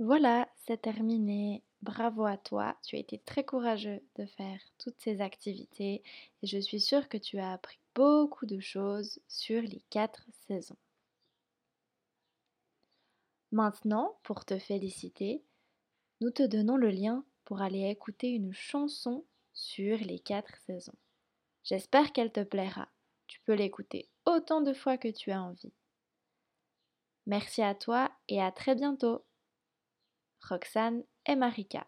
Voilà, c'est terminé. Bravo à toi, tu as été très courageux de faire toutes ces activités et je suis sûre que tu as appris beaucoup de choses sur les quatre saisons. Maintenant, pour te féliciter, nous te donnons le lien pour aller écouter une chanson sur les quatre saisons. J'espère qu'elle te plaira. Tu peux l'écouter autant de fois que tu as envie. Merci à toi et à très bientôt. Roxane et Marika.